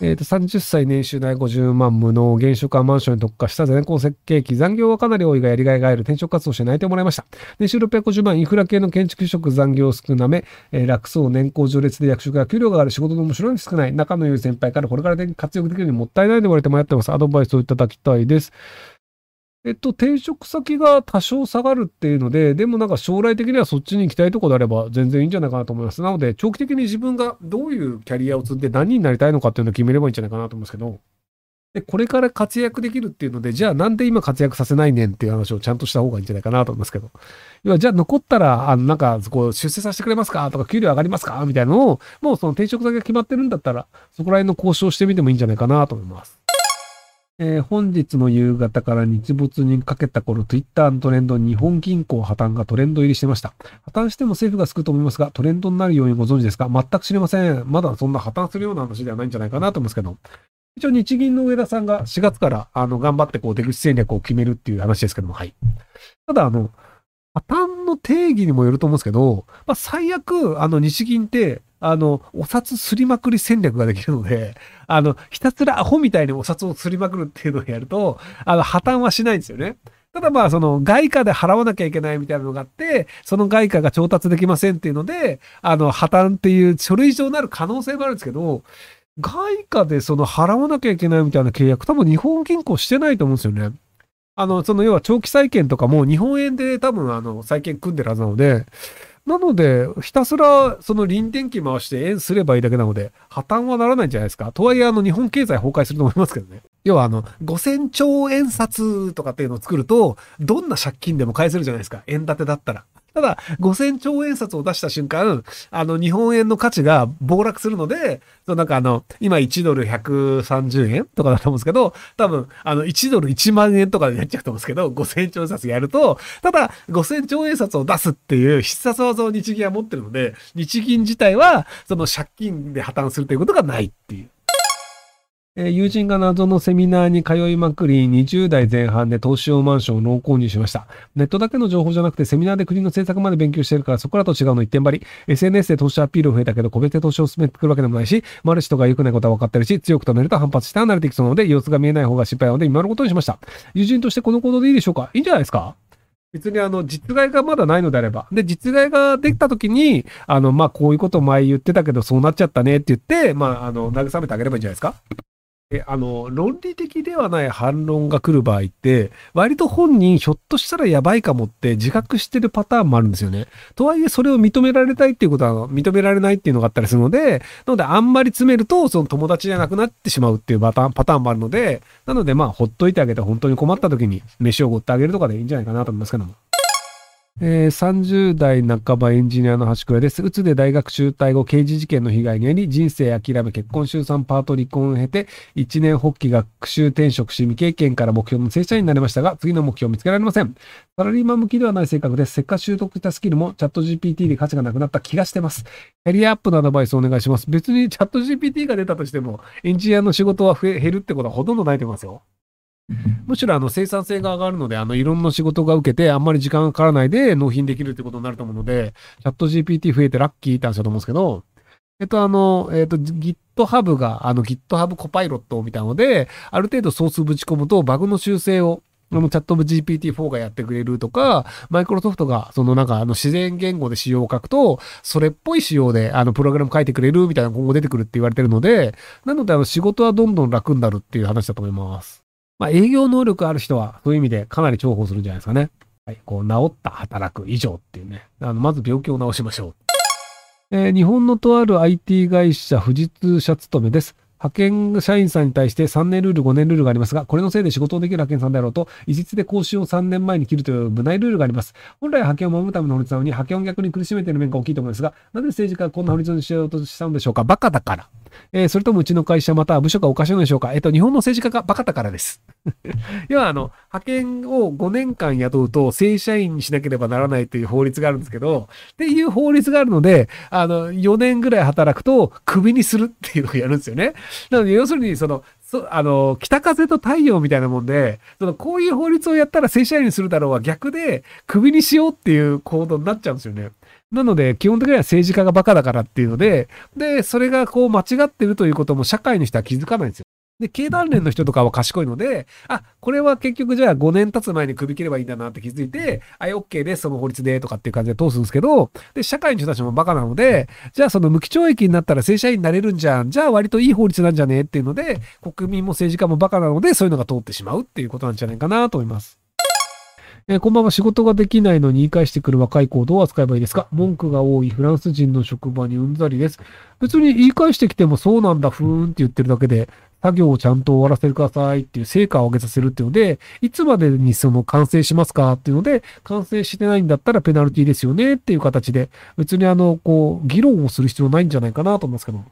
えっ、と、30歳年収内50万無能、現職はマンションに特化した全校設計機、残業はかなり多いがやりがいがある転職活動して内定もらいました。年収650万、インフラ系の建築職残業少なめ、えー楽そう、年功序列で役職や給料がある仕事の面白いの少ない、仲の良い先輩からこれから活躍できるにもったいないと言われて迷ってます。アドバイスをいただきたいです。えっと、転職先が多少下がるっていうので、でもなんか将来的にはそっちに行きたいとこであれば全然いいんじゃないかなと思います。なので、長期的に自分がどういうキャリアを積んで何になりたいのかっていうのを決めればいいんじゃないかなと思うんですけど、で、これから活躍できるっていうので、じゃあなんで今活躍させないねんっていう話をちゃんとした方がいいんじゃないかなと思いますけど。要は、じゃあ残ったら、あの、なんか、こう、出世させてくれますか？とか、給料上がりますか？みたいなのを、もうその転職先が決まってるんだったら、そこら辺の交渉してみてもいいんじゃないかなと思います。えー本日の夕方から日没にかけた頃、Twitter のトレンド、日本銀行破綻がトレンド入りしてました。破綻しても政府が救うと思いますが、トレンドになるようにご存知ですか？全く知りません。まだそんな破綻するような話ではないんじゃないかなと思いますけど。一応日銀の上田さんが4月からあの頑張ってこう出口戦略を決めるっていう話ですけども、はい。ただあの、破綻の定義にもよると思うんですけど、まあ、最悪、あの日銀って、あの、お札すりまくり戦略ができるので、あの、ひたすらアホみたいにお札をすりまくるっていうのをやると、あの、破綻はしないんですよね。ただまあ、その、外貨で払わなきゃいけないみたいなのがあって、その外貨が調達できませんっていうので、あの、破綻っていう書類上になる可能性もあるんですけど、外貨でその払わなきゃいけないみたいな契約、多分日本銀行してないと思うんですよね。あの、その要は長期債券とかも日本円で多分あの、債券組んでるはずなので、なので、ひたすらその臨転機回して円すればいいだけなので、破綻はならないんじゃないですか。とはいえ、あの、日本経済崩壊すると思いますけどね。要は、あの、五千兆円札とかっていうのを作ると、どんな借金でも返せるじゃないですか。円建てだったら。ただ、5000兆円札を出した瞬間、あの、日本円の価値が暴落するので、そなんかあの、今1ドル130円とかだと思うんですけど、多分、あの、1ドル1万円とかでやっちゃうと思うんですけど、5000兆円札やると、ただ、5000兆円札を出すっていう必殺技を日銀は持ってるので、日銀自体は、その借金で破綻するということがないっていう。えー友人が謎のセミナーに通いまくり、20代前半で投資用マンションをノー購入しました。ネットだけの情報じゃなくて、セミナーで国の政策まで勉強してるから、そこらと違うの一点張り。SNS で投資アピール増えたけど、個別で投資を進めてくるわけでもないし、マルチとか良くないことは分かってるし、強く止めると反発して離れてきそうなので、様子が見えない方が失敗なので、今のことにしました。友人としてこの行動でいいでしょうか？いいんじゃないですか？別にあの、実害がまだないのであれば。で、実害ができた時に、あの、ま、こういうこと前言ってたけど、そうなっちゃったねって言って、まあ、あの、慰めてあげればいいんじゃないですか？え、あの、論理的ではない反論が来る場合って、割と本人ひょっとしたらやばいかもって自覚してるパターンもあるんですよね。とはいえ、それを認められたいっていうことは認められないっていうのがあったりするので、なのであんまり詰めると、その友達じゃなくなってしまうっていうパターン、パターンもあるので、なのでまあ、ほっといてあげて本当に困った時に飯をおごってあげるとかでいいんじゃないかなと思いますけども。えー30代半ばエンジニアの端くらいです。うつで大学中退後、刑事事件の被害により、人生諦め、結婚、出産、パート、離婚を経て、一年発起、学習、転職し、未経験から目標の正社員になりましたが、次の目標を見つけられません。サラリーマン向きではない性格です。せっかく習得したスキルも、チャット GPT で価値がなくなった気がしてます。キャリアアップのアドバイスをお願いします。別にチャット GPT が出たとしても、エンジニアの仕事は減るってことはほとんどないと思いますよ。むしろあの生産性が上がるので、あのいろんな仕事が受けて、あんまり時間がかからないで納品できるってことになると思うので、チャット GPT 増えてラッキーって話だと思うんですけど、えっと、あの、えっと、GitHub が、あの GitHub コパイロットみたいなので、ある程度ソースぶち込むとバグの修正を、あのチャット GPT-4 がやってくれるとか、マイクロソフトが、そのなんか、あの自然言語で仕様を書くと、それっぽい仕様で、あの、プログラム書いてくれるみたいな今後出てくるって言われてるので、なので、あの、仕事はどんどん楽になるっていう話だと思います。まあ、営業能力ある人は、そういう意味でかなり重宝するんじゃないですかね。はい。こう、治った働く以上っていうね。あの、まず病気を治しましょう。えー日本のとある IT 会社富士通社勤めです。派遣社員さんに対して3年ルール、5年ルールがありますが、これのせいで仕事をできる派遣さんであろうと、異実で講習を3年前に切るという無内ルールがあります。本来派遣を守るための法律なのに、派遣を逆に苦しめている面が大きいと思いますが、なぜ政治家がこんな法律にしようとしたのでしょうかバカだから。えーそれともうちの会社また部署がおかしいのでしょうか？えっ、と、日本の政治家がバカだからです。要は、あの、派遣を5年間雇うと正社員にしなければならないという法律があるんですけど、っていう法律があるので、あの、4年ぐらい働くと、クビにするっていうのをやるんですよね。なので、要するに、その、そあの、北風と太陽みたいなもんで、その、こういう法律をやったら正社員にするだろうは逆で、クビにしようっていう行動になっちゃうんですよね。なので、基本的には政治家がバカだからっていうので、で、それがこう間違ってるということも社会の人は気づかないんですよ。で、経団連の人とかは賢いので、あ、これは結局じゃあ5年経つ前に首切ればいいんだなって気づいて、あ、OK です、その法律でとかっていう感じで通すんですけど、で、社会の人たちもバカなので、じゃあその無期懲役になったら正社員になれるんじゃん。じゃあ割といい法律なんじゃねっていうので、国民も政治家もバカなので、そういうのが通ってしまうっていうことなんじゃないかなと思います。えー、こんばんは。仕事ができないのに言い返してくる若い子をどう扱えばいいですか？文句が多いフランス人の職場にうんざりです。別に言い返してきてもそうなんだ、ふーんって言ってるだけで、作業をちゃんと終わらせてくださいっていう成果を上げさせるっていうので、いつまでにその完成しますかっていうので、完成してないんだったらペナルティですよねっていう形で、別にあの、こう、議論をする必要ないんじゃないかなと思いますけど。